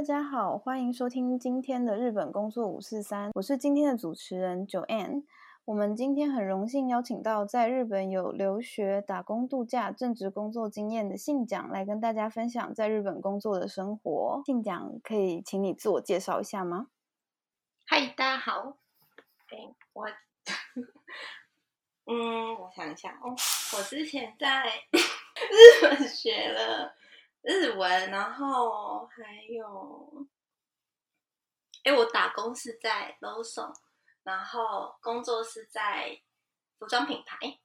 大家好，欢迎收听今天的日本工作五四三，我是今天的主持人 Joanne。我们今天很荣幸邀请到在日本有留学、打工度假、正职工作经验的信奖来跟大家分享在日本工作的生活。信奖可以请你自我介绍一下吗？嗨，大家好。我，嗯，我想一下哦，我之前在 日本学了日文，然后还有，哎，我打工是在 Lawson，然后工作是在服装品牌。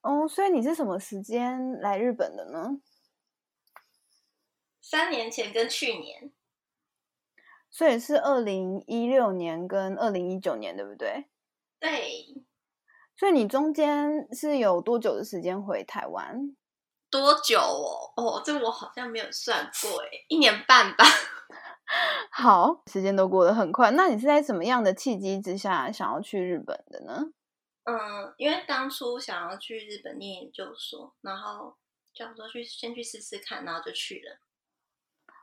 哦，所以你是什么时间来日本的呢？三年前跟去年，所以是二零一六年跟二零一九年，对不对？对，所以你中间是有多久的时间回台湾？多久哦？哦，这我好像没有算过，哎，一年半吧。好，时间都过得很快。那你是在什么样的契机之下想要去日本的呢？嗯，因为当初想要去日本念研究所，然后想说去先去试试看，然后就去了。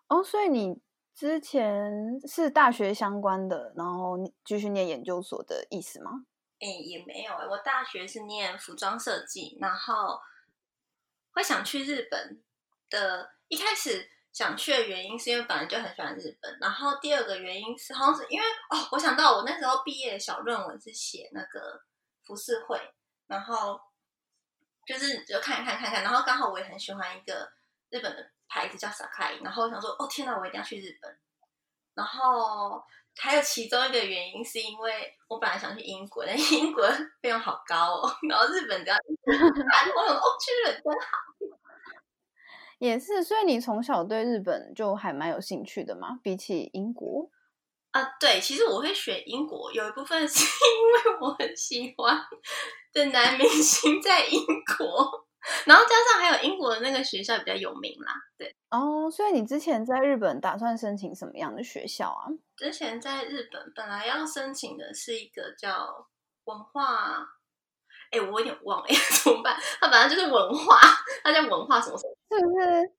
哦，所以你之前是大学相关的，然后继续念研究所的意思吗？哎，也没有哎，我大学是念服装设计，然后会想去日本的。一开始想去的原因是因为本来就很喜欢日本，然后第二个原因是好像是因为哦，我想到我那时候毕业的小论文是写那个服饰会，然后就是就看一看看看，然后刚好我也很喜欢一个日本的牌子叫 Sakai，然后我想说哦天哪，我一定要去日本。然后还有其中一个原因是因为我本来想去英国，但英国费用好高哦，然后日本只要一万，我想哦去日本真好。也是，所以你从小对日本就还蛮有兴趣的嘛？比起英国啊，对，其实我会选英国，有一部分是 因为我很喜欢的男明星在英国，然后加上还有英国的那个学校比较有名啦。对，哦，所以你之前在日本打算申请什么样的学校啊？之前在日本本来要申请的是一个叫文化，哎，我有点忘了，怎么办？它本来就是文化，它叫文化什么什么。是不是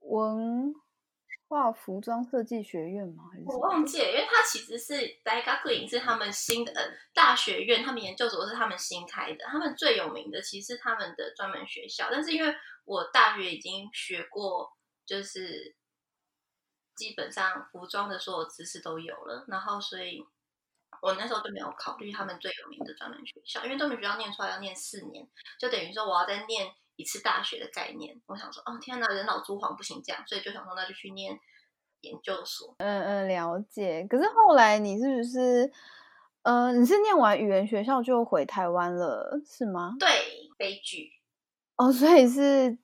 文化服装设计学院吗？我忘记了，因为它其实是 Daigaku 是他们新的大学院，他们研究所是他们新开的。他们最有名的其实是他们的专门学校，但是因为我大学已经学过，就是基本上服装的所有知识都有了，然后所以我那时候就没有考虑他们最有名的专门学校，因为专门学校念出来要念四年，就等于说我要再念。一次大学的概念，我想说，哦天哪，人老珠黄不行这样，所以就想说，那就去念研究所。嗯嗯，了解。可是后来你是不是，呃，你是念完语言学校就回台湾了，是吗？对，悲剧。哦，所以是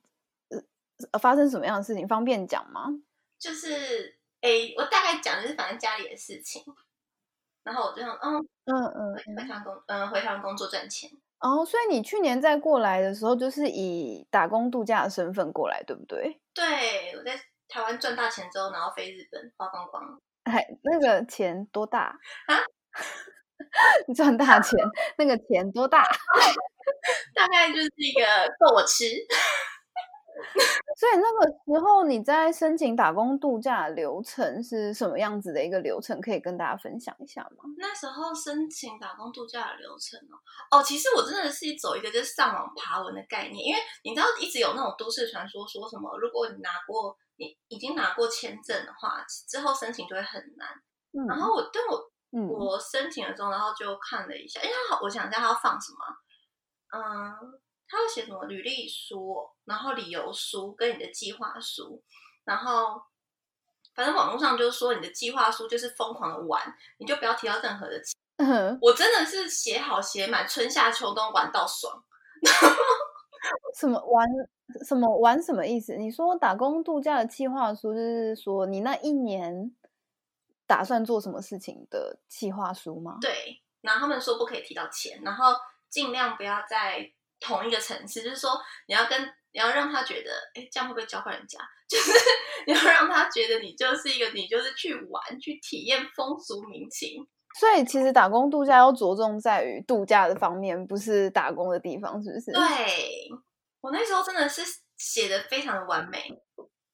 呃，发生什么样的事情？方便讲吗？就是，哎，我大概讲的是反正家里的事情，然后我就想，嗯嗯嗯，回台工，嗯，回台湾工作赚钱。哦，所以你去年再过来的时候，就是以打工度假的身份过来，对不对？对，我在台湾赚大钱之后，然后飞日本花光光。哎，那个钱多大啊？你 赚大钱，那个钱多大？大概就是一个够我吃。所以那个时候你在申请打工度假的流程是什么样子的一个流程？可以跟大家分享一下吗？那时候申请打工度假的流程哦，哦，其实我真的是走一个就是上网爬文的概念，因为你知道一直有那种都市传说，说什么如果你拿过你已经拿过签证的话，之后申请就会很难。然后我但我我申请了之后，然后就看了一下，因为好，我想一下他要放什么，嗯。他要写什么履历书，然后理由书跟你的计划书，然后反正网络上就是说你的计划书就是疯狂的玩，你就不要提到任何的钱。嗯，我真的是写好写满，春夏秋冬玩到爽。什么玩什么玩什么意思？你说打工度假的计划书，就是说你那一年打算做什么事情的计划书吗？对，然后他们说不可以提到钱，然后尽量不要在同一个城市，就是说你要跟你要让他觉得，哎，这样会不会教坏人家？就是你要让他觉得你就是一个你就是去玩去体验风俗民情。所以其实打工度假要着重在于度假的方面，不是打工的地方，是不是？对我那时候真的是写的非常的完美，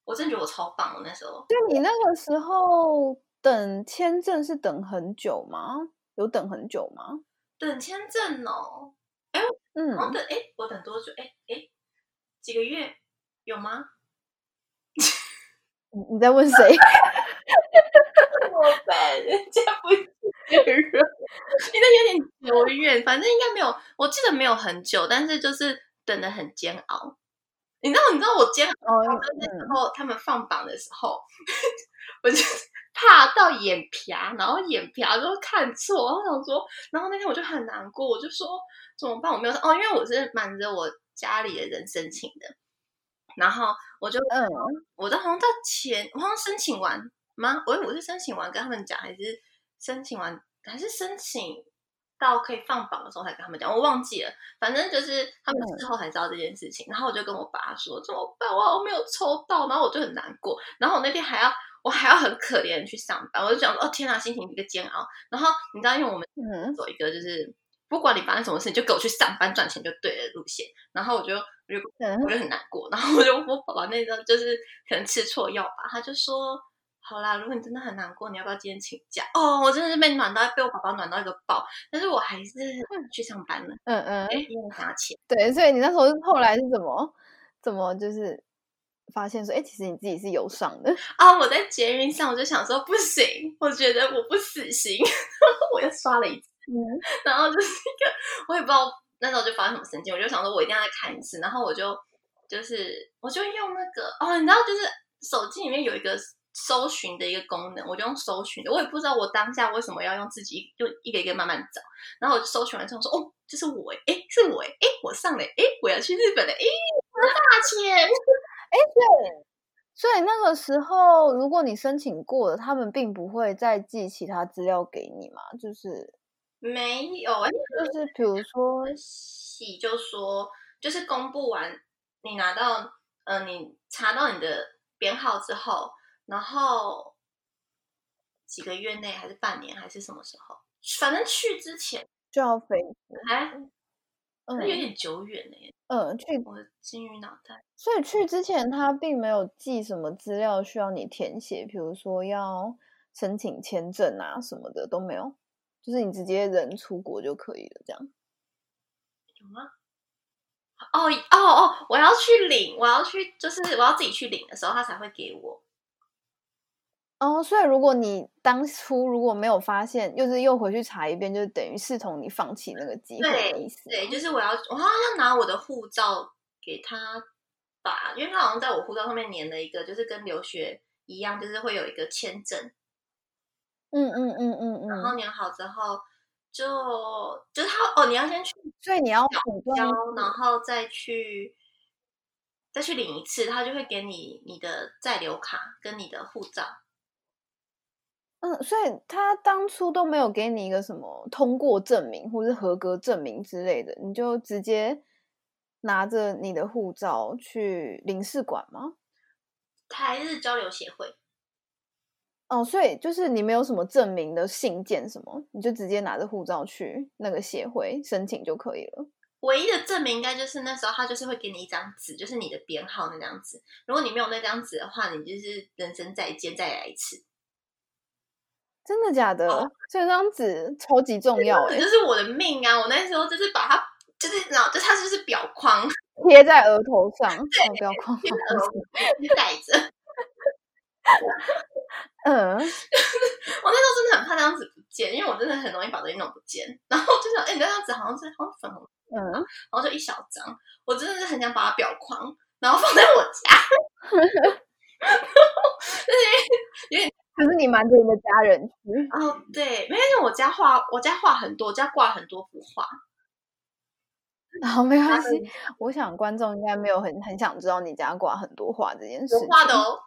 我真的觉得我超棒。我那时候，就你那个时候等签证是等很久吗？有等很久吗？等签证哦，嗯，我等哎，我等多久？哎哎，几个月有吗？你你在问谁？我办，人家不确认，应该有点久远，反正应该没有，我记得没有很久，但是就是等的很煎熬。你知道，你知道我煎熬哦，那时候他们放榜的时候，我就怕到眼皮啊，然后眼皮啊都看错，我想说，然后那天我就很难过，我就说怎么办？我没有哦，因为我是瞒着我家里的人申请的，然后我就嗯，我的好像到前，我好像申请完吗？我我是申请完跟他们讲，还是申请完还是申请到可以放榜的时候才跟他们讲，我忘记了。反正就是他们嗯之后才知道这件事情，然后我就跟我爸说怎么办？我我没有抽到，然后我就很难过。然后我那天还要我还要很可怜去上班，我就想说哦天哪，心情一个煎熬。然后你知道，因为我们嗯走一个就是不管你发生什么事，你就给我去上班赚钱就对了路线。然后我就我就嗯我就很难过，然后我就我爸爸那时候就是可能吃错药吧，他就说。好啦，如果你真的很难过，你要不要今天请假？哦，我真的是被暖到，被我宝宝暖到一个爆，但是我还是去上班了，嗯嗯，因为我想要钱。对，所以你那时候后来是怎么怎么就是发现说，哎，其实你自己是有上的，啊，我在捷运上我就想说不行，我觉得我不死心，我又刷了一次，嗯然后就是一个我也不知道那时候就发生什么神经，我就想说我一定要再看一次，然后我就就是我就用那个哦，你知道就是手机里面有一个搜寻的一个功能，我就用搜寻的，我也不知道我当下为什么要用自己就一个一个慢慢找，然后我就搜寻完之后说哦，这是我哎，诶是我哎，诶我上了哎，我要去日本了哎，大钱 哎，对。所以那个时候如果你申请过了，他们并不会再寄其他资料给你嘛，就是没有，就是比如说，喜就说，就是公布完你拿到，呃，你查到你的编号之后，然后几个月内还是半年还是什么时候，反正去之前就要飞，哎嗯有点久远呢、嗯，去，我金鱼脑袋。所以去之前他并没有寄什么资料需要你填写，比如说要申请签证啊什么的都没有，就是你直接人出国就可以了，这样。有吗？哦哦哦！我要去领，我要去，就是我要自己去领的时候，他才会给我。哦，所以如果你当初如果没有发现，又是又回去查一遍，就等于视同你放弃那个机会的意思吗。对，就是我要，我好像要拿我的护照给他吧，因为他好像在我护照上面粘了一个，就是跟留学一样，就是会有一个签证，嗯嗯嗯嗯嗯然嗯，后粘好之后就就是他哦，你要先去所以你要主动交，然后再去再去领一次，他就会给你你的在留卡跟你的护照。嗯，所以他当初都没有给你一个什么通过证明或是合格证明之类的，你就直接拿着你的护照去领事馆吗？台日交流协会，哦，所以就是你没有什么证明的信件什么，你就直接拿着护照去那个协会申请就可以了。唯一的证明应该就是那时候他就是会给你一张纸，就是你的编号那张纸。如果你没有那张纸的话，你就是人生再见，再来一次。真的假的？这张纸超级重要就是我的命啊！我那时候就是把它，就是然后就它就是表框 贴在额头上，哦、不要框贴好在额头带着。嗯，我那时候真的很怕那张纸不见，因为我真的很容易把东西弄不见。然后就想，哎、你那张纸好像是好像粉红，嗯，然后就一小张，我真的是很想把它裱框，然后放在我家。可是你瞒着你的家人去，哦，对，没关系，我家画，我家画很多，我家挂很多幅画。好，没关系。我想观众应该没有很很想知道你家挂很多画这件事情。有画的哦，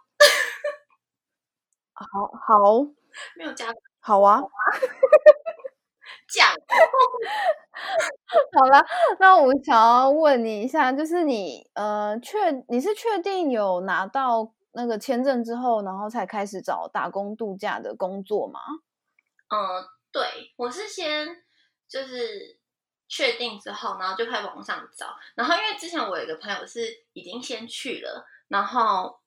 好好没有加好啊，讲。好了，那我想要问你一下，就是你呃确你是确定有拿到那个签证之后，然后才开始找打工度假的工作吗？嗯，对，我是先就是确定之后，然后就开始网上找。然后因为之前我有一个朋友是已经先去了，然后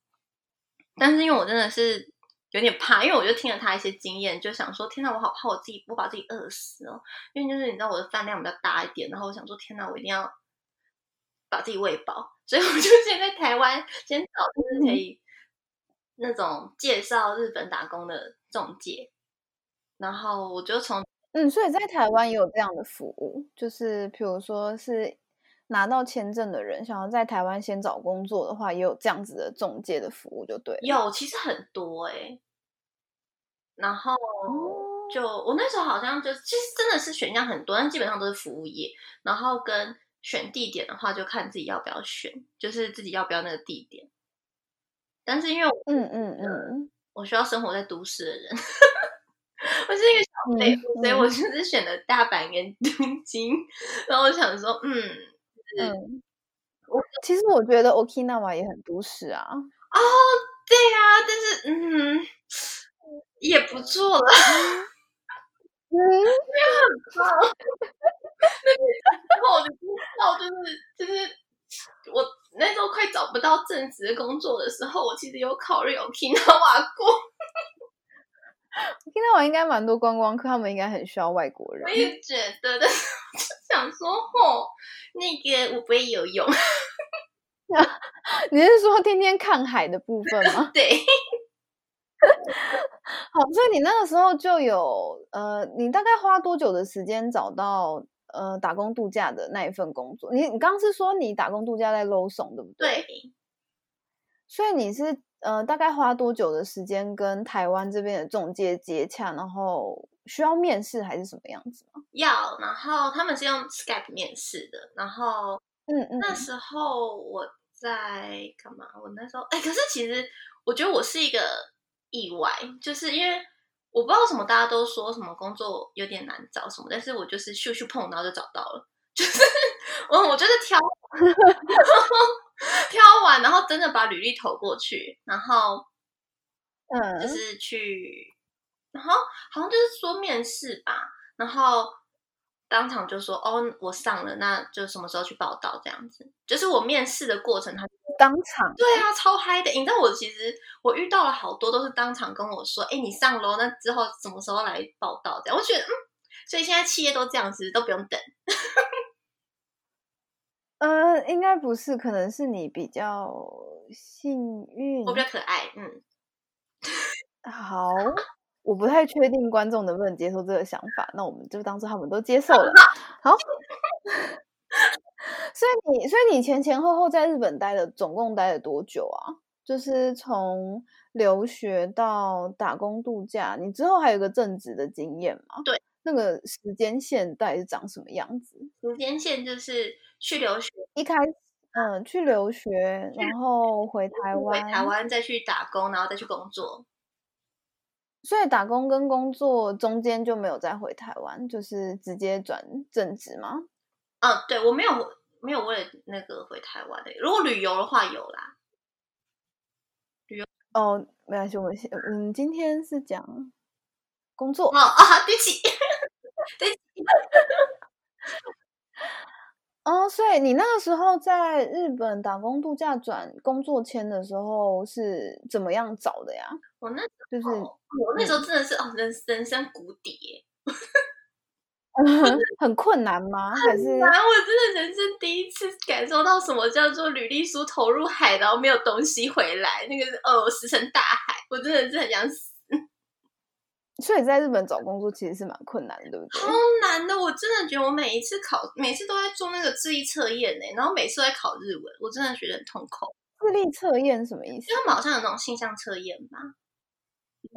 但是因为我真的是有点怕，因为我就听了他一些经验，就想说天哪，我好怕我自己不把自己饿死哦。因为就是你知道我的饭量比较大一点，然后我想说天哪，我一定要把自己喂饱，所以我就先在台湾先找就是可以那种介绍日本打工的中介，然后我就从嗯，所以在台湾也有这样的服务，就是比如说是拿到签证的人想要在台湾先找工作的话，也有这样子的中介的服务，就对。有其实很多哎、然后哦就我那时候好像就其实真的是选项很多，但基本上都是服务业，然后跟选地点的话就看自己要不要选，就是自己要不要那个地点。但是因为我嗯嗯嗯我需要生活在都市的人，我是一个小废嗯物，所以我就是选了大阪跟东京。然后我想说，嗯，嗯。我其实我觉得 Okinawa 也很都市啊。哦，对啊，但是嗯，也不错了。嗯，然后我就知道，就是就是我那时候快找不到正职工作的时候，我其实有考虑 Okinawa 过，Okinawa 应该蛮多观光客，他们应该很需要外国人我。也觉得，但是我就想说，吼，那个我不会游泳，你是说天天看海的部分吗？对，好，所以你那个时候就有呃，你大概花多久的时间找到呃打工度假的那一份工作？你你刚刚是说你打工度假在 Lawson 对不对？对，所以你是呃大概花多久的时间跟台湾这边的中介接洽，然后需要面试还是什么样子吗？要，然后他们是用 Skype 面试的，然后嗯嗯，那时候我在干嘛？我那时候哎、可是其实我觉得我是一个意外，就是因为我不知道为什么大家都说什么工作有点难找什么，但是我就是咻咻碰，然后就找到了，就是我我就是挑 挑完，然后真的把履历投过去，然后嗯就嗯是去，然后好像就是说面试吧，然后当场就说哦，我上了，那就什么时候去报道这样子。就是我面试的过程，他当场对啊，超嗨的。你知道我其实我遇到了好多都是当场跟我说，哎，你上楼，那之后什么时候来报道？这样我觉得嗯，所以现在企业都这样子，都不用等。呃，应该不是，可能是你比较幸运我。比较可爱，嗯，好，我不太确定观众能不能接受这个想法，那我们就当做他们都接受了。好，所以你，所以你前前后后在日本待了，总共待了多久啊？就是从留学到打工度假，你之后还有个正职的经验吗？对，那个时间线大概是长什么样子？时间线就是去留学，一开始，嗯，去留学，然后回台回湾，台湾再去打工，然后再去工作。所以打工跟工作中间就没有再回台湾，就是直接转正职吗？嗯，对我没有没有为了那个回台湾的，如果旅游的话有啦。旅游哦，没关系，我们先，嗯，今天是讲工作哦，啊，对不起，哦，所以你那个时候在日本打工度假转工作签的时候是怎么样找的呀？我那就是哦我那时候真的是哦人人生谷底耶，很困难吗？还是然后我真的人生第一次感受到什么叫做履历书投入海，然后没有东西回来，那个是哦石沉大海，我真的是很想死，所以在日本找工作其实是蛮困难的，对不对？超难的。我真的觉得我每一次考，每次都在做那个智力测验呢，然后每次都在考日文，我真的觉得很痛苦。智智力测验什么意思？就他们好像有那种性向测验吧？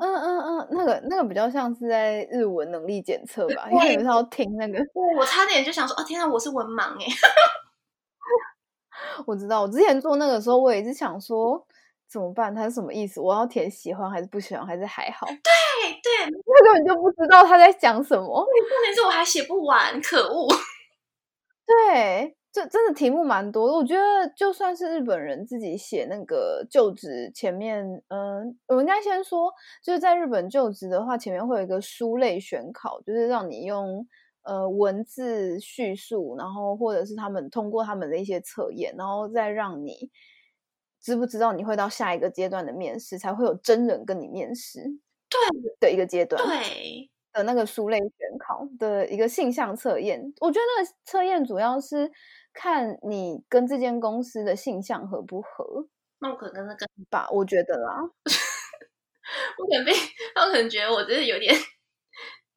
嗯嗯嗯，那个那个比较像是在日文能力检测吧，因为你们是要听那个。我差点就想说，哦天啊，我是文盲哎。我知道，我之前做那个时候，我也是想说怎么办？它是什么意思？我要填喜欢还是不喜欢，还是还好？对对，我根本就不知道他在讲什么。重点是我还写不完，可恶！对。这真的题目蛮多的，我觉得就算是日本人自己写那个就职前面，嗯，我应该先说，就是在日本就职的话，前面会有一个书类选考，就是让你用呃文字叙述，然后或者是他们通过他们的一些测验，然后再让你知不知道你会到下一个阶段的面试，才会有真人跟你面试，对。的一个阶段，对。的那个书类选考的一个性向测验，我觉得那个测验主要是。看你跟这间公司的性向合不合，那我可能跟吧，我觉得啦，我可能被他可能觉得我真的有点，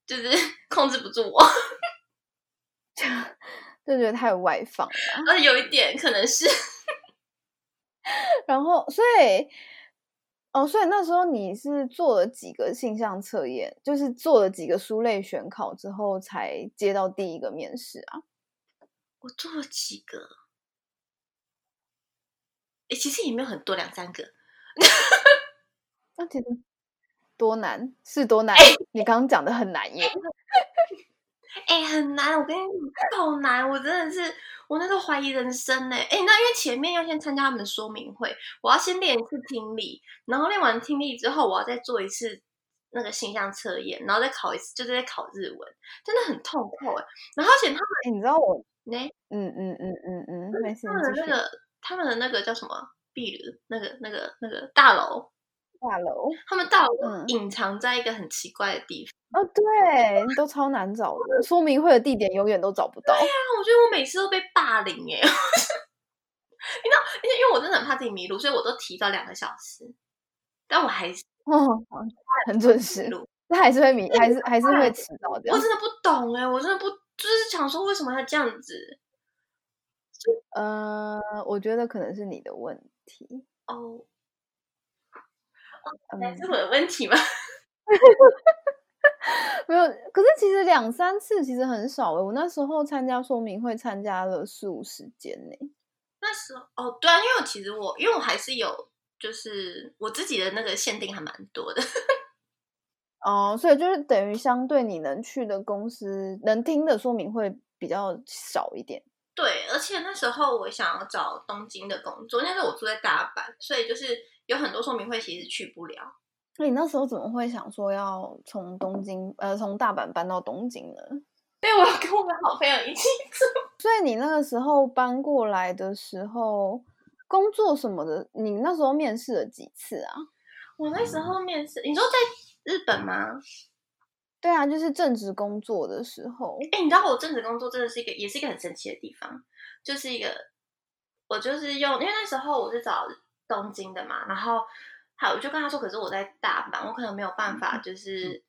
就是 控制不住我，就觉得太外放了，呃，有一点可能是，然后所以，哦，所以那时候你是做了几个性向测验，就是做了几个书类选考之后，才接到第一个面试啊。我做了几个，哎，其实也没有很多，两三个。那其实多难是多难？你刚刚讲的很难耶。哎，很难！我跟你讲，好难！我真的是，我那时候怀疑人生呢。哎，那因为前面要先参加他们的说明会，我要先练一次听力，然后练完听力之后，我要再做一次那个形象测验，然后再考一次，就是在考日文，真的很痛苦哎。然后而且他们，你知道我。那嗯嗯嗯嗯嗯，没事他们的那个他们的那个叫什么壁炉，那个那个那个大楼大楼，他们大楼隐藏在一个很奇怪的地方哦，对，都超难找的，说明会的地点永远都找不到。对呀，我觉得我每次都被霸凌哎，你知道，因为因为我真的很怕自己迷路，所以我都提早两个小时，但我还是哦很准时，那还是会迷，还是还是会迟到的。我真的不懂哎，我真的不。就是想说，为什么要这样子？呃，我觉得可能是你的问题哦。是我的问题吗？没有，可是其实两三次其实很少诶。我那时候参加说明会，参加了四五十间呢。那时候哦，对啊，因为其实我因为我还是有，就是我自己的那个限定还蛮多的。哦，所以就是等于相对你能去的公司能听的说明会比较少一点。对，而且那时候我想要找东京的工作，那时候我住在大阪，所以就是有很多说明会其实去不了。那你那时候怎么会想说要从东京呃从大阪搬到东京呢？对，我要跟我的好朋友一起住。所以你那个时候搬过来的时候，工作什么的，你那时候面试了几次啊？我那时候面试，你说在。日本吗？对啊，就是正职工作的时候。哎，你知道我正职工作真的是一个，也是一个很神奇的地方，就是一个我就是用，因为那时候我是找东京的嘛，然后好，我就跟他说，可是我在大阪，我可能没有办法，就是。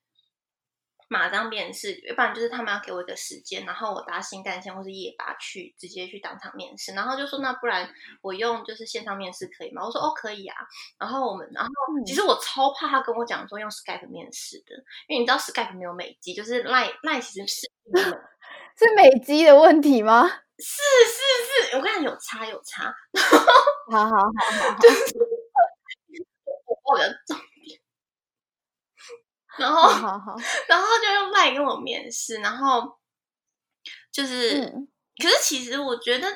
马上面试，要不然就是他们要给我一个时间，然后我搭新干线或是夜巴去，直接去当场面试。然后就说那不然我用就是线上面试可以吗？我说哦可以啊。然后我们，然后其实我超怕他跟我讲说用 Skype 面试的，因为你知道 Skype 没有美肌，就是 Line Line 其实是 是美肌的问题吗？是是是，我跟你讲有差有差。好好好好，就是我的重点。然后，好好然后就用赖跟我面试，然后就是，可是其实我觉得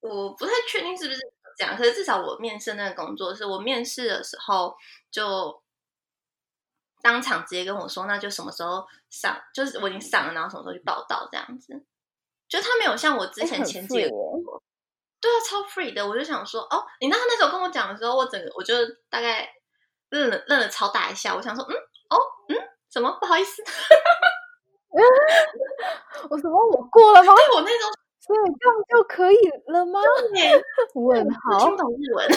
我不太确定是不是这样，可是至少我面试那个工作是我面试的时候就当场直接跟我说，那就什么时候上，就是我已经上了，然后什么时候去报道这样子，就他没有像我之前前几个，对啊，超 free 的，我就想说，哦，你那他那时候跟我讲的时候，我整个我就大概愣了愣了超大一下，我想说，嗯。哦，嗯，什么？不好意思，我什么？我过了吗？对 我那种，所以这样就可以了吗？问号，听懂日文，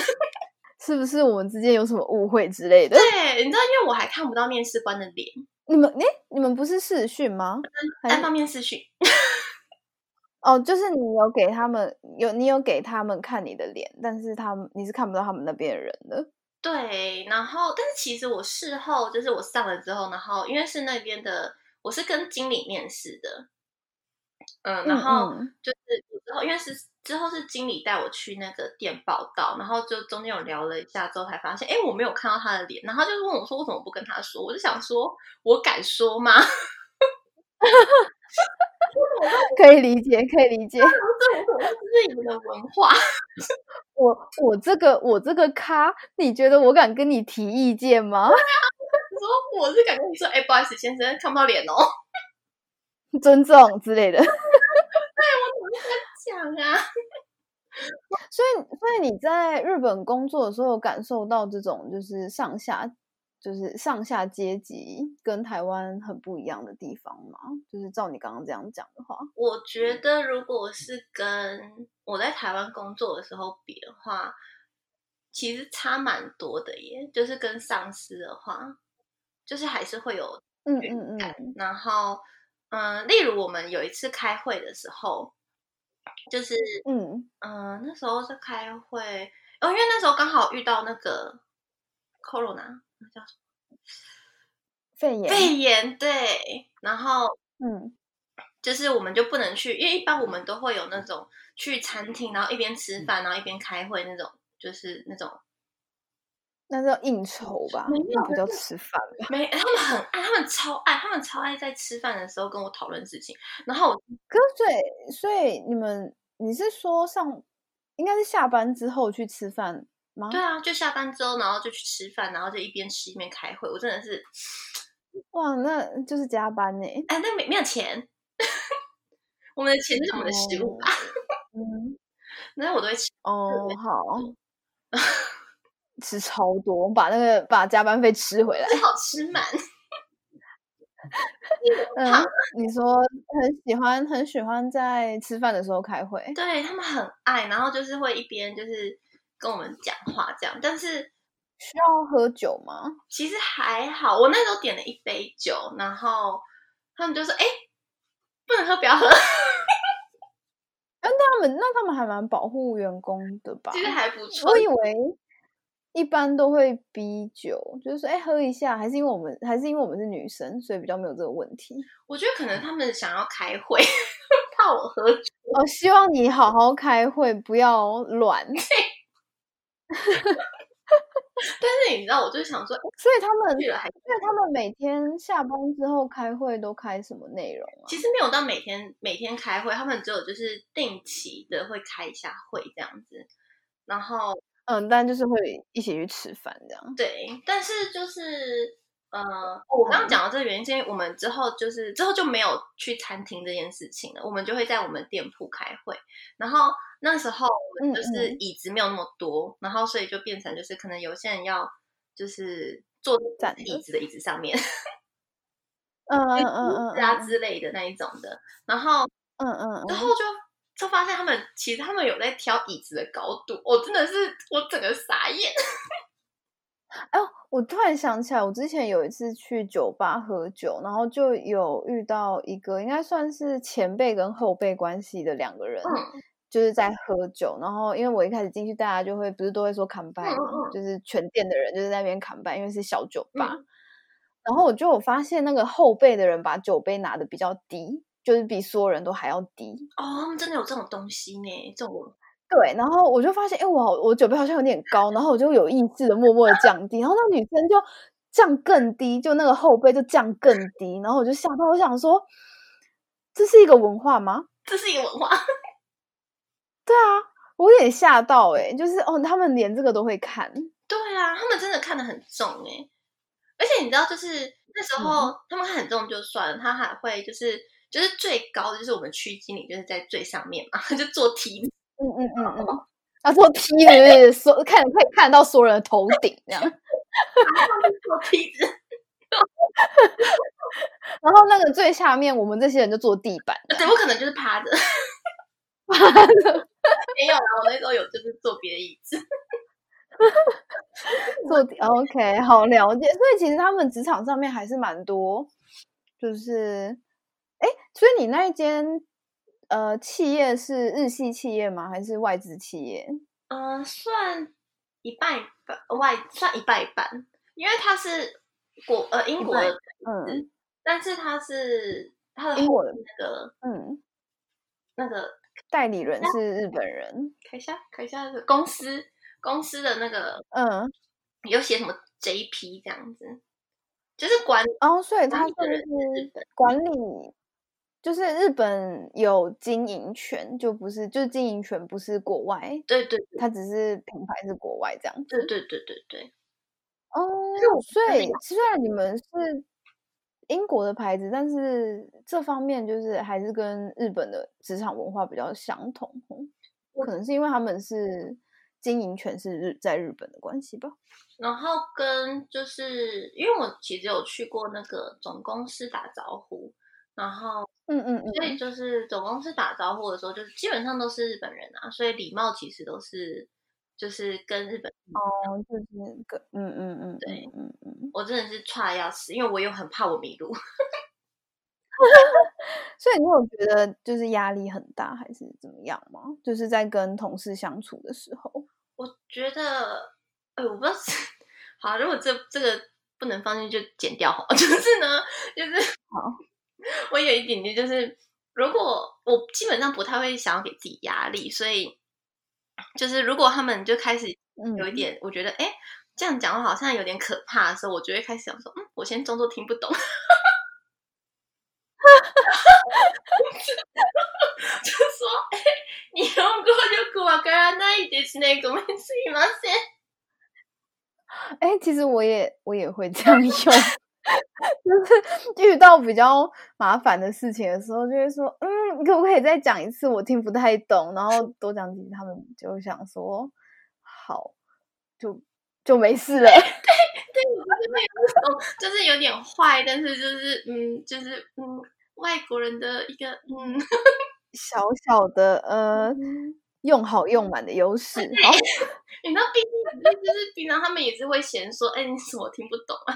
是不是我们之间有什么误会之类的？对，你知道，因为我还看不到面试官的脸。你们，哎，你们不是视讯吗？单方面视讯。哦，就是你有给他们有你有给他们看你的脸，但是他们你是看不到他们那边的人的。对，然后但是其实我事后就是我上了之后，然后因为是那边的，我是跟经理面试的，嗯，然后嗯就是之后因为是之后是经理带我去那个店报道，然后就中间有聊了一下之后才发现，哎，我没有看到他的脸，然后他就问我说我怎么不跟他说，我就想说我敢说吗？可以理解，可以理解。这是你们的文化。我我这个我这个咖，你觉得我敢跟你提意见吗？我说我是敢跟你说，哎、不好意思，先生看不到脸哦。尊重之类的。对，我怎么敢讲啊，所以，所以你在日本工作的时候，有感受到这种就是上下，就是上下阶级跟台湾很不一样的地方嘛？就是照你刚刚这样讲的话，我觉得如果是跟我在台湾工作的时候比的话，其实差蛮多的耶。就是跟上司的话，就是还是会有嗯嗯。嗯然后，嗯、例如我们有一次开会的时候，就是嗯，嗯、呃那时候在开会，哦，因为那时候刚好遇到那个 corona，那叫什么？肺炎，肺炎，对，然后嗯。就是我们就不能去，因为一般我们都会有那种去餐厅，然后一边吃饭，然后一边开会那种，就是那种那叫应酬吧，那不叫吃饭吧？没，他们很爱，他们超爱，他们超爱在吃饭的时候跟我讨论事情，然后我可是所以所以你们你是说上应该是下班之后去吃饭吗？对啊，就下班之后，然后就去吃饭，然后就一边吃一边开会，我真的是，哇，那就是加班呢。哎，那没没有钱，我们的钱是我们的食物吧，嗯，那我都会吃，哦，好，吃超多，把那个把加班费吃回来。最好吃满。嗯，你说很喜欢很喜欢在吃饭的时候开会，对他们很爱，然后就是会一边就是跟我们讲话这样，但是需要喝酒吗？其实还好，我那时候点了一杯酒，然后他们就说：“哎、不能喝，不要喝。那他们那他们还蛮保护员工的”吧？其实还不错我。以为一般都会逼酒，就是说哎喝一下，还是因为我们还是因为我们是女生，所以比较没有这个问题。我觉得可能他们想要开会，怕我喝酒。哦，希望你好好开会，不要乱。但是你知道，我就想说，哎所以他们，去了还所以他们每天下班之后开会都开什么内容啊？其实没有到每天每天开会，他们只有就是定期的会开一下会这样子。然后嗯，但就是会一起去吃饭这样。对，但是就是呃，我刚刚讲到这个原因，是因为我们之后就是之后就没有去餐厅这件事情了，我们就会在我们店铺开会。然后那时候我们就嗯是嗯椅子没有那么多，然后所以就变成就是可能有些人要就是坐在椅子的椅子上面，嗯嗯嗯嗯啊嗯之类的那一种的。然后嗯嗯嗯，然后就就发现他们其实他们有在挑椅子的高度，我真的是我整个傻眼。哎呦，我突然想起来，我之前有一次去酒吧喝酒，然后就有遇到一个应该算是前辈跟后辈关系的两个人，嗯就是在喝酒。然后因为我一开始进去，大家就会不是都会说砍拜嗯嘛，就是全店的人就是在那边砍拜，因为是小酒吧。嗯然后我就有发现，那个后辈的人把酒杯拿的比较低，就是比所有人都还要低。哦，他们真的有这种东西呢，这种文化对，然后我就发现，哎，我好，我酒杯好像有点高，然后我就有意识的默默的降低，然后那女生就降更低，就那个后背就降更低，然后我就吓到，我想说，这是一个文化吗？这是一个文化。对啊，我有点吓到、欸，哎，就是哦，他们连这个都会看，对啊，他们真的看得很重哎，而且你知道，就是那时候、他们看很重就算了，他还会就是就是最高的就是我们区经理就是在最上面嘛，就坐梯子，嗯嗯嗯嗯，啊，坐梯子是不是所看可以看到所有人的头顶这样，坐梯子，然后那个最下面我们这些人就坐地板这对样，我可能就是趴着，趴着。没有啦，我那时候有就是坐别的椅子，坐地 OK，好了解。所以其实他们职场上面还是蛮多，就是，哎，所以你那一间呃企业是日系企业吗？还是外资企业？嗯、算一半一半外，算一半一半，因为它是国呃英国的，嗯但是它是它的英国的那个嗯，那个代理人是日本人。看一下看一下那个公司公司的那个嗯，有写什么 JP 这样子，就是管哦，所以他是管理，就是日本有经营权，就不是，就是经营权不是国外，对对对它只是品牌是国外这样子。对对对对对，哦所以虽然你们是英国的牌子，但是这方面就是还是跟日本的职场文化比较相同。嗯可能是因为他们是经营权是日在日本的关系吧。然后跟就是因为我其实有去过那个总公司打招呼，然后嗯嗯嗯所以就是总公司打招呼的时候，就是基本上都是日本人啊，所以礼貌其实都是就是跟日本。哦，就是个嗯嗯嗯，对嗯嗯嗯。我真的是差要死，因为我又很怕我迷路。所以你有觉得就是压力很大，还是怎么样吗？就是在跟同事相处的时候。我觉得，哎，我不知道是 好，如果这这个不能放进去就剪掉好。就是呢，就是好，我有一点点就是，如果我基本上不太会想要给自己压力，所以就是如果他们就开始嗯有一点，我觉得哎、诶这样讲话好像有点可怕的时候，我就会开始想说，嗯，我先装作听不懂。就说，哎、日本語よくわからないですね。ごめんすみません。哎、其实我也我也会这样用， 就是遇到比较麻烦的事情的时候，就会说，嗯，你可不可以再讲一次？我听不太懂。然后多讲几次，他们就想说，好，就就没事了。哦，就是 有点坏，但是就是嗯，就是嗯，外国人的一个嗯，小小的呃，用好用满的优势。好，你知道，毕竟就是平常他们也是会嫌说，哎、你怎么听不懂啊？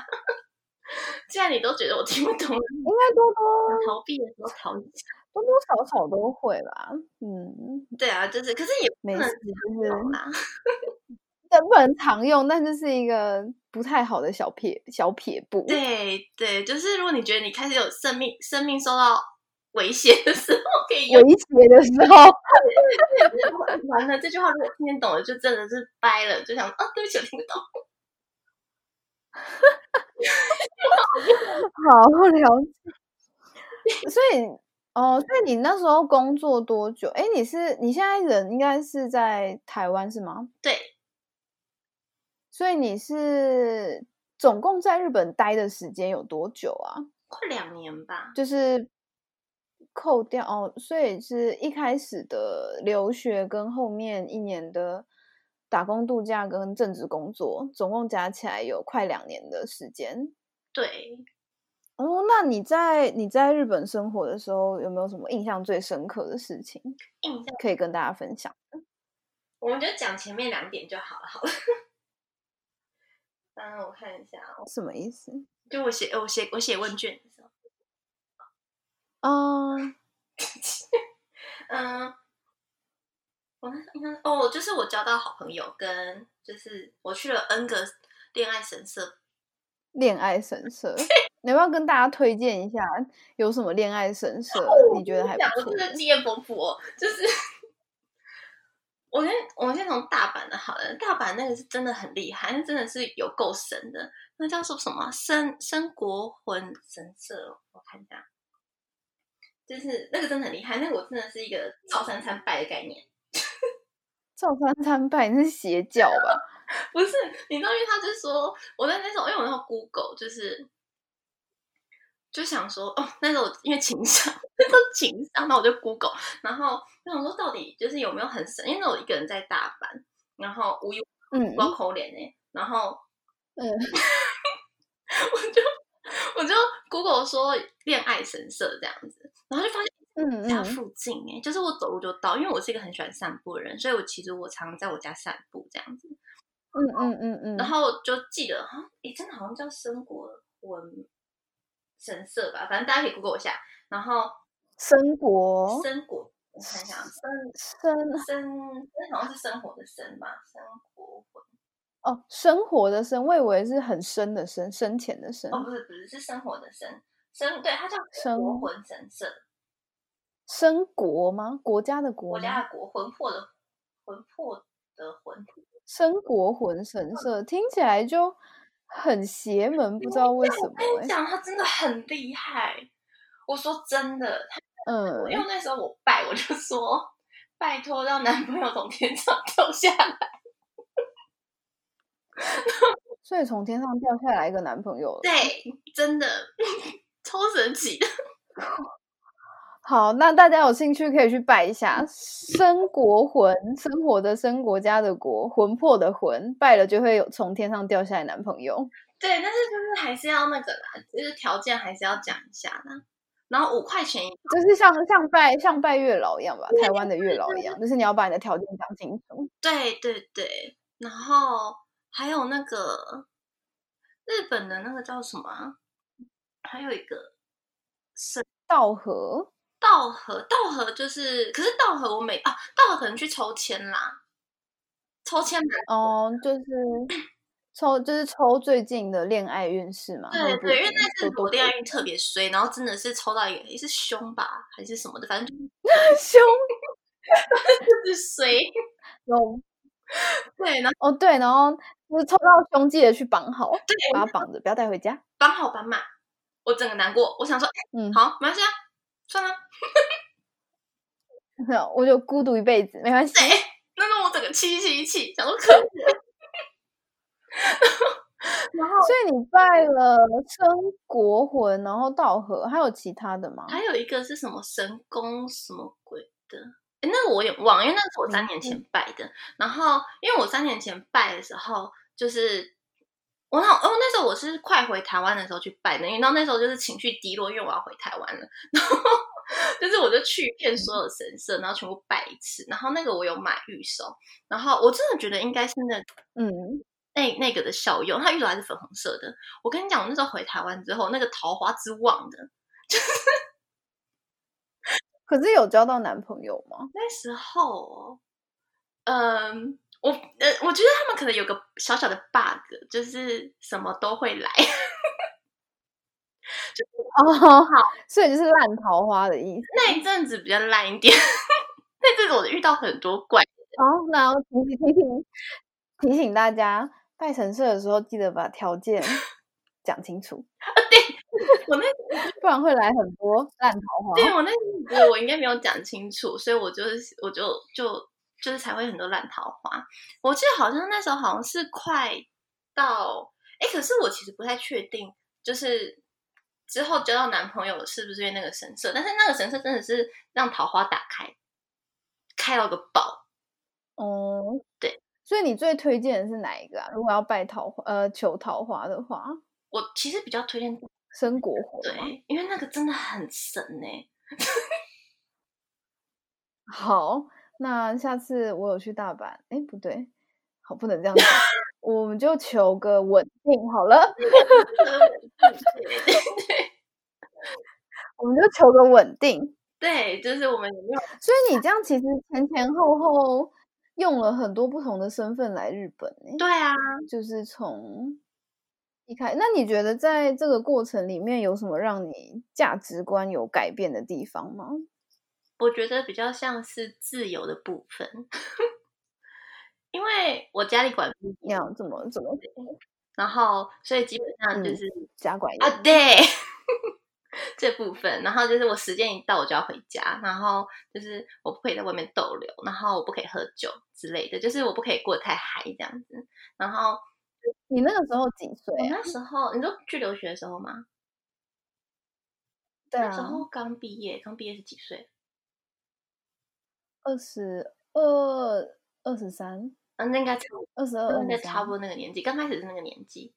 既然你都觉得我听不懂，应该多多逃避的时候逃一下。多多少少都会吧。嗯，对啊，就是，可是也不能没事，就是懂啦。这不能常用，但这是一个不太好的小撇小撇步。对对，就是如果你觉得你开始有生命生命受到威胁的时候，可以用威胁的时候，完了这句话，如果听得懂了，就真的是掰了，就想啊，对不起，我听不懂。好了解。所以，哦，所以你那时候工作多久？哎，你是你现在人应该是在台湾是吗？对，所以你是总共在日本待的时间有多久啊？快两年吧。就是扣掉哦，所以是一开始的留学跟后面一年的打工度假跟正职工作，总共加起来有快两年的时间。对，哦，那你在你在日本生活的时候，有没有什么印象最深刻的事情印象可以跟大家分享？我们就讲前面两点就好了，好了。嗯，我看一下哦，什么意思？就我写我写我写问卷的时候，啊、嗯，我那应该哦，就是我交到好朋友，跟就是我去了 N 个恋爱神社，恋爱神社，你要不要跟大家推荐一下有什么恋爱神社？你觉得还不错我真的？经验丰富哦，就是 我先我们先从大阪的好了，大阪那个是真的很厉害，那真的是有够神的，那叫做什么生生国魂神社，我看一下，就是那个真的很厉害，那个我真的是一个照三餐拜的概念。照三餐拜，那是邪教吧？不是，你知道，因为他就说我在那时候，因为我那时候 Google 就是就想说，哦，那时候因为情商，那时候情商，那我就 Google，然后就想说到底就是有没有很神，因为那我一个人在大阪，然后无忧嗯光口脸呢，然后嗯，我就我就 Google 说恋爱神社这样子，然后就发现。家附近哎、就是我走路就到，因为我是一个很喜欢散步的人，所以我其实我常常在我家散步这样子。嗯嗯嗯嗯，然后就记得好像，诶，真的好像叫生国魂神社吧，反正大家可以 Google 一下。然后生国生国我看一下，生生生生好像是生活的生吧，生活魂。哦，生活的生，我以为是很深的深，深浅的深。哦，不是不是，是生活的生生，对，它叫生国魂神社，生国吗？国家的国吗？国家的国，魂魄的魂魄的魂。生国魂神社听起来就很邪门，不知道为什么、欸。我跟你讲，他真的很厉害。我说真的，嗯，因为那时候我拜，我就说拜托让男朋友从天上掉下来。所以从天上掉下来一个男朋友了。对，真的 超神奇的。好，那大家有兴趣可以去拜一下生国魂，生活的生，国家的国，魂魄的魂，拜了就会有从天上掉下来男朋友。对，但是就是还是要那个啦，就是条件还是要讲一下啦。然后五块钱一就是像像拜像拜月老一样吧，台湾的月老一样，就是你要把你的条件讲清楚。对对对，然后还有那个日本的那个叫什么啊？还有一个道和道和，道和就是，可是道和我每啊，道和可能去抽签啦，抽签蛮哦，就是抽就是抽最近的恋爱运势嘛。对对，因为那次我恋爱运特别衰，然后真的是抽到一个也是凶吧，还是什么的，反正就是 凶 就是衰。有对，然后哦对，然后就是抽到凶记得去绑好，对把它绑着，不要带回家。绑好绑满，我整个难过，我想说，嗯，好，没关系啊，算了。我就孤独一辈子，没关系。对，那让我整个气气气，想说可恶。然后所以你拜了生国魂，然后道和，还有其他的吗？还有一个是什么神功什么鬼的？诶那个我也忘，因为那是我三年前拜的。然后，因为我三年前拜的时候，就是我那哦那时候我是快回台湾的时候去拜的，因为到那时候就是情绪低落，因为我要回台湾了。然后就是我就去遍所有神社，然后全部拜一次。然后那个我有买玉手，然后我真的觉得应该是那嗯，那那个的效用，它玉手还是粉红色的。我跟你讲，我那时候回台湾之后，那个桃花之旺的，可是有交到男朋友吗？那时候哦，嗯，我呃，我觉得他们可能有个小小的 bug，就是什么都会来。哦，好，所以就是烂桃花的意思。那一阵子比较烂一点，那阵子我遇到很多怪。哦，那要提醒提醒提醒大家，拜神社的时候记得把条件 讲清楚，我那不然会来很多烂桃花。对我那阵子觉得我应该没有讲清楚，所以我就是我就就就是才会很多烂桃花。我记得好像那时候好像是快到，哎，可是我其实不太确定，就是。之后交到男朋友是不是因为那个神社？但是那个神社真的是让桃花打开，开到个爆。哦，对，所以你最推荐的是哪一个啊？如果要拜桃花，呃，求桃花的话，我其实比较推荐生国火？对，因为那个真的很神呢、好，那下次我有去大阪，哎，不对，好，不能这样讲，我们就求个稳定好了，我们就求个稳定。对，就是我们有没有所以你这样其实前前后后用了很多不同的身份来日本呢、对啊，就是从一开，那你觉得在这个过程里面有什么让你价值观有改变的地方吗？我觉得比较像是自由的部分，因为我家里管不严，你要怎么怎么然后所以基本上就嗯是、家管啊，对 这部分，然后就是我时间一到我就要回家，然后就是我不可以在外面逗留，然后我不可以喝酒之类的，就是我不可以过得太嗨这样子。然后你那个时候几岁啊？我那时候，你说去留学的时候吗？对啊，那时候刚毕业，刚毕业是几岁？二十二、二十三、嗯，那应该差二十二、应该二十三。差不多那个年纪，刚开始是那个年纪。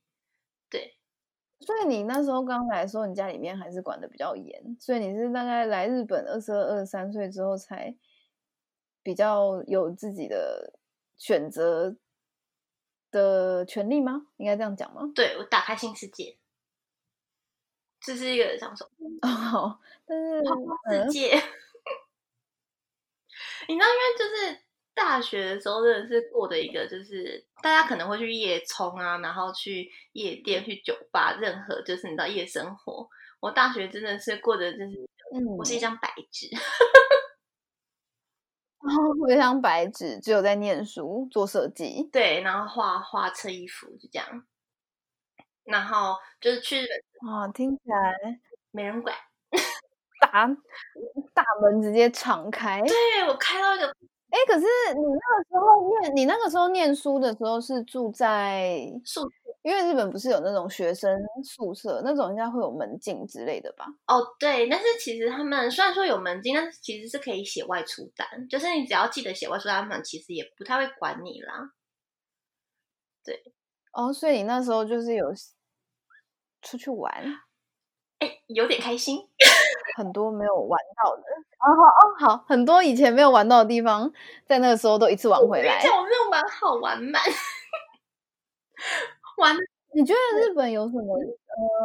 对，所以你那时候刚来的时候，你家里面还是管的比较严，所以你是大概来日本二十二、二十三岁之后才比较有自己的选择的权利吗？应该这样讲吗？对我打开新世界，这是一个享受哦，但是世嗯，界。你知道，因为就是大学的时候，真的是过的一个，就是大家可能会去夜冲啊，然后去夜店、去酒吧，任何就是你知道夜生活。我大学真的是过的，就是嗯，我是一张白纸。然后我一张白纸，只有在念书、做设计。对，然后画画、车衣服，就这样。然后就是去啊，听起来没人管，大大门直接敞开。对我开到一个，哎，可是你那个时候念，你那个时候念书的时候是住在宿舍，因为日本不是有那种学生宿舍，那种应该会有门禁之类的吧？哦，对，但是其实他们虽然说有门禁，但是其实是可以写外出单，就是你只要记得写外出单，他们其实也不太会管你啦。对，哦，所以你那时候就是有出去玩，哎，有点开心，很多没有玩到的。哦好哦好，很多以前没有玩到的地方，在那个时候都一次玩回来。这我没有玩好玩满，玩。你觉得日本有什么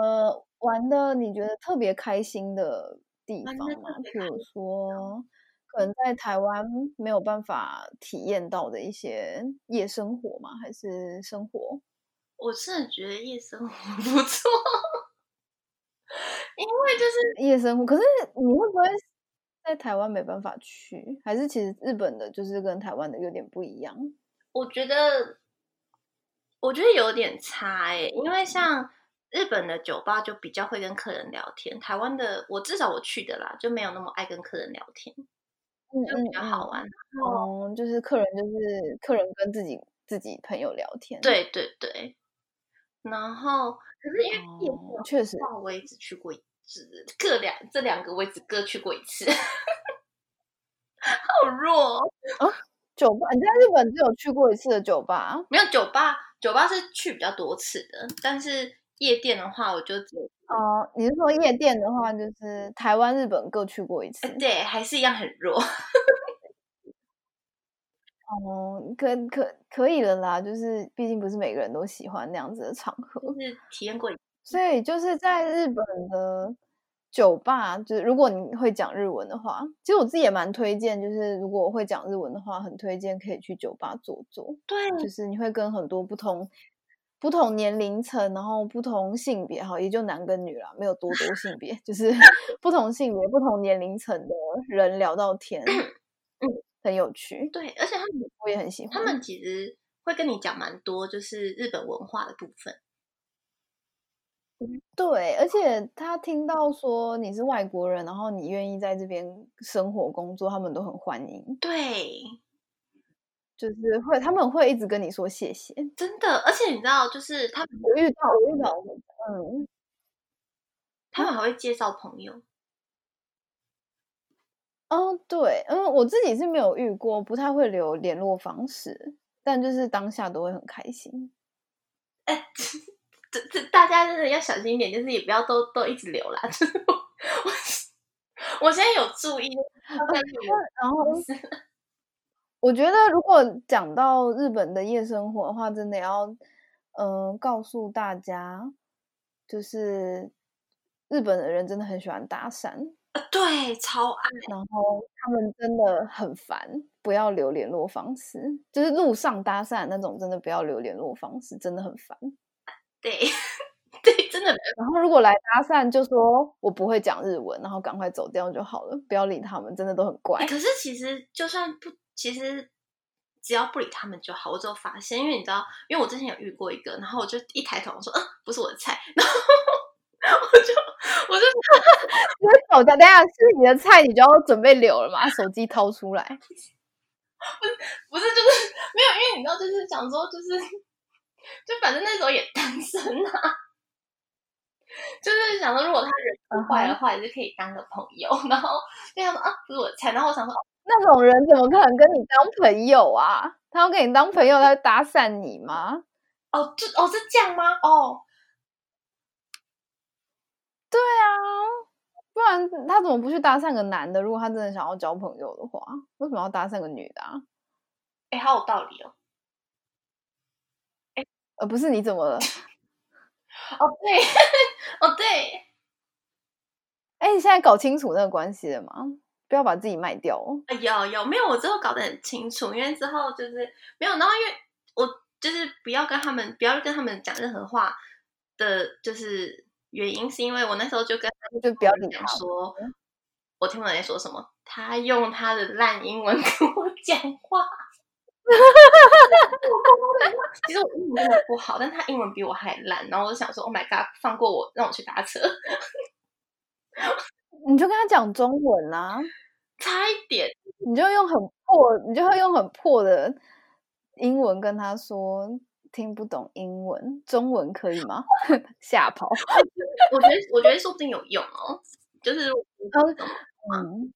呃玩的你觉得特别开心的地方吗？比如说，可能在台湾没有办法体验到的一些夜生活吗？还是生活？我真的觉得夜生活不错，因为就是夜生活。可是你会不会在台湾没办法去？还是其实日本的就是跟台湾的有点不一样？我觉得，我觉得有点差哎、因为像日本的酒吧就比较会跟客人聊天，台湾的我至少我去的啦，就没有那么爱跟客人聊天，嗯就比较好玩。哦，就是客人就是客人跟自己自己朋友聊天。对对对，然后可是因为夜哦，确实。我也只去过一次，各两这两个我也只各去过一次，好弱哦。酒吧，你在日本只有去过一次的酒吧？没有酒吧，酒吧是去比较多次的，但是夜店的话，我就只有哦，你是说夜店的话，就是台湾、日本各去过一次？对，还是一样很弱。哦，可可可以了啦，就是毕竟不是每个人都喜欢那样子的场合，就是。体验过一次，所以就是在日本的酒吧，就是如果你会讲日文的话，其实我自己也蛮推荐，就是如果我会讲日文的话，很推荐可以去酒吧坐坐，对，就是你会跟很多不同。不同年龄层，然后不同性别，哈，也就男跟女啦，没有多多性别，就是 不同性别、不同年龄层的人聊到天，嗯，很有趣。对，而且他们我也很喜欢。他们其实会跟你讲蛮多，就是日本文化的部分。对，而且他听到说你是外国人，然后你愿意在这边生活工作，他们都很欢迎。对，就是会，他们会一直跟你说谢谢。真的，而且你知道，就是他们我遇到，我遇到，嗯，他们还会介绍朋友。哦，对，嗯，我自己是没有遇过，不太会留联络方式，但就是当下都会很开心。哎，这这大家真的要小心一点，就是也不要都都一直留啦。就 是我我 我现在有注意，然后我觉得如果讲到日本的夜生活的话，真的要嗯、呃告诉大家，就是日本的人真的很喜欢搭讪。对，超爱。然后他们真的很烦，不要留联络方式，就是路上搭讪那种，真的不要留联络方式，真的很烦。对 对，真的。然后如果来搭讪，就说我不会讲日文，然后赶快走掉就好了，不要理他们，真的都很怪欸。可是其实就算不，其实只要不理他们就好。我之后发现，因为你知道，因为我之前有遇过一个，然后我就一抬头我说，嗯，不是我的菜，然后我就我就因为手等下是你的菜，你就要准备留了嘛，手机掏出来。不是就是没有，因为你知道，就是想说，就是就反正那时候也单身啊，就是想说，如果他人很坏的话，也是可以当个朋友。然后就想说啊，不是我的菜，然后我想说，那种人怎么可能跟你当朋友啊？他要跟你当朋友，他会搭讪你吗？哦，就哦是这样吗？哦，对啊，不然他怎么不去搭讪个男的？如果他真的想要交朋友的话，为什么要搭讪个女的啊？哎，好有道理哦。哎，呃，不是你怎么了？哦，对，哦对。哎，你现在搞清楚那个关系了吗？不要把自己卖掉哦。呃有有没有？我之后搞得很清楚，因为之后就是没有，然后因为我就是不要跟他们不要跟他们讲任何话的，就是原因是因为我那时候就跟就不要理讲说，我听不懂你在说什么，他用他的烂英文 跟我讲话。其实我英文真的不好，但他英文比我还烂，然后我就想说，Oh my god，放过我，让我去搭车，你就跟他讲中文啊，差一点。你就用很破，你就会用很破的英文跟他说听不懂英文，中文可以吗？吓跑。我觉得，我觉得说不定有用哦，就是嗯，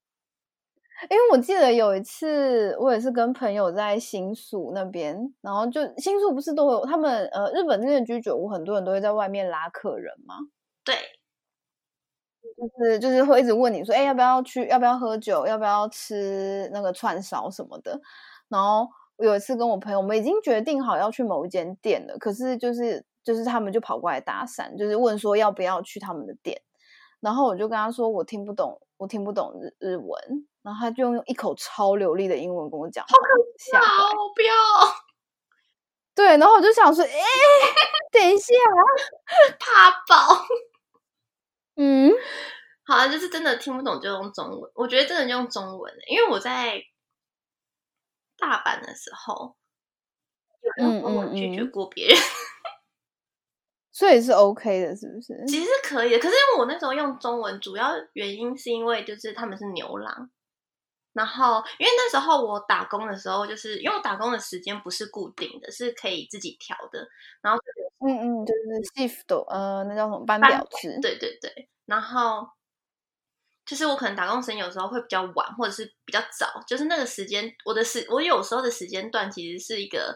因为我记得有一次，我也是跟朋友在新宿那边，然后就新宿不是都有他们呃日本这边的居酒屋，很多人都会在外面拉客人嘛，对，就是就是会一直问你说，哎、要不要去？要不要喝酒？要不要吃那个串烧什么的？然后我有一次跟我朋友，我们已经决定好要去某一间店了，可是就是就是他们就跑过来搭讪，就是问说要不要去他们的店，然后我就跟他说我听不懂，我听不懂日日文，然后他就用一口超流利的英文跟我讲话，吓坏好，不要。对，然后我就想说，哎、等一下，怕爆。嗯，好啊，就是真的听不懂就用中文，我觉得真的就用中文，欸因为我在大阪的时候有用中文拒绝过别人，所以是 OK 的，是不是？其实是可以的。可是因为我那时候用中文，主要原因是因为就是他们是牛郎，然后因为那时候我打工的时候，就是因为我打工的时间不是固定的，是可以自己调的，然后嗯嗯，就是 shift，呃，那叫什么班班表制？对对对，然后就是我可能打工时间有时候会比较晚，或者是比较早，就是那个时间，我的时我有时候的时间段其实是一个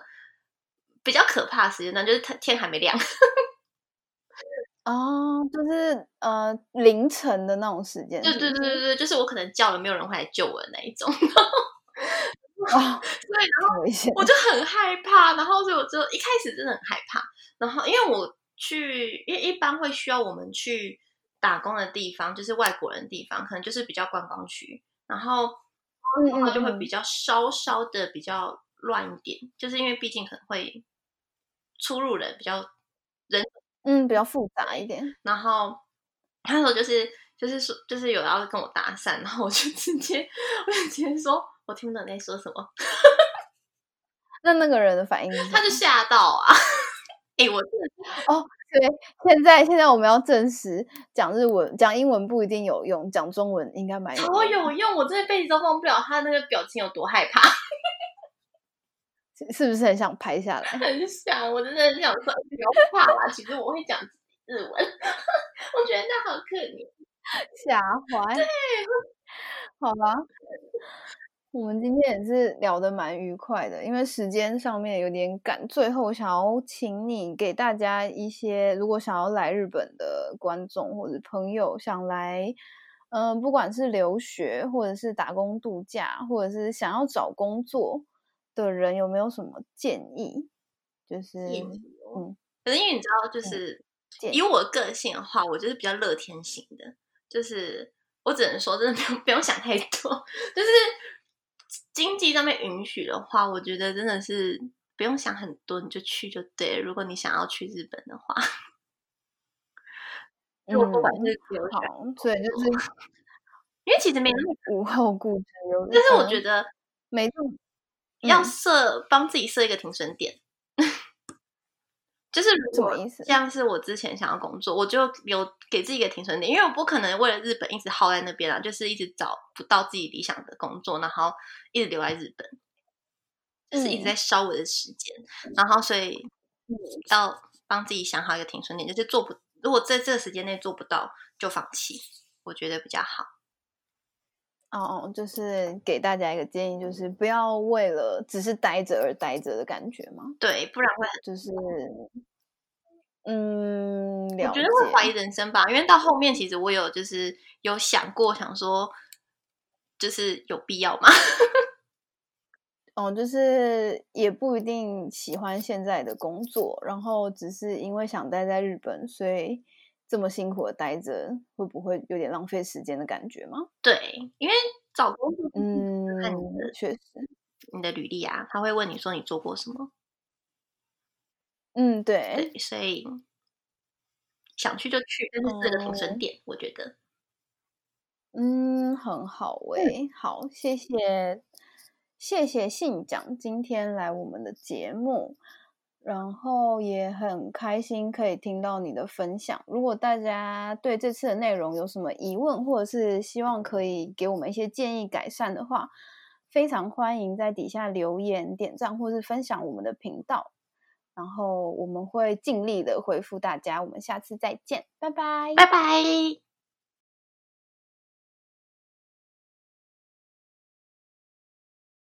比较可怕的时间段，就是天天还没亮。哦，就是呃凌晨的那种时间对对对对对，就是我可能叫了没有人会来救我的那一种，哦，对，然后。我就很害怕，然后所以我就一开始真的很害怕，然后因为我去，因为一般会需要我们去打工的地方，就是外国人的地方，可能就是比较观光区，然后嗯然后就会嗯比较稍稍的比较乱一点，就是因为毕竟可能会出入人比较人，嗯比较复杂一点。然后他那时候就是就是说就是有要跟我搭讪，然后我就直接我就直接说我听不懂你在说什么，那那个人的反应他就吓到啊！哎、我真对，现在现在我们要证实，讲日文、讲英文不一定有用，讲中文应该蛮有超用有用，我这辈子都忘不了他那个表情有多害怕，是是不是很想拍下来？很想，我真的很想说不要怕啦，其实我会讲日文，我觉得那好可怜。吓坏。好吧，我们今天也是聊得蛮愉快的，因为时间上面有点赶。最后想要请你给大家一些，如果想要来日本的观众或者朋友想来，嗯、不管是留学或者是打工度假，或者是想要找工作的人，有没有什么建议？就是嗯，可是因为你知道，就是建以我的个性的话，我就是比较乐天型的，就是我只能说，真的不用不用想太多，就是经济上面允许的话，我觉得真的是不用想很多，你就去就对了。如果你想要去日本的话，就不管嗯是留学，好，所以就是因为其实没那么，无后顾之忧的。但是我觉嗯得没要嗯设帮自己设一个停损点。就是什么意思？像是我之前想要工作，我就有给自己一个停损点，因为我不可能为了日本一直耗在那边啊，就是一直找不到自己理想的工作，然后一直留在日本，就是一直嗯。在烧我的时间，然后所以要帮自己想好一个停损点，就是做不，如果在这个时间内做不到，就放弃，我觉得比较好。哦哦，就是给大家一个建议，就是不要为了只是待着而待着的感觉嘛，对，不然会就是嗯，我了觉得会怀疑，人生吧，因为到后面其实我有就是有想过，想说就是有必要吗？哦，就是也不一定喜欢现在的工作，然后只是因为想待在日本，所以这么辛苦的待着，会不会有点浪费时间的感觉吗？对，因为找工作，嗯看你的，确实，你的履历啊，他会问你说你做过什么。嗯，对，对，所以想去就去，但是这个停损点，我觉得。嗯，很好诶、好，谢谢，谢谢信讲今天来我们的节目，然后也很开心可以听到你的分享。如果大家对这次的内容有什么疑问，或者是希望可以给我们一些建议改善的话，非常欢迎在底下留言、点赞或是分享我们的频道，然后我们会尽力的回复大家。我们下次再见，拜拜，拜拜。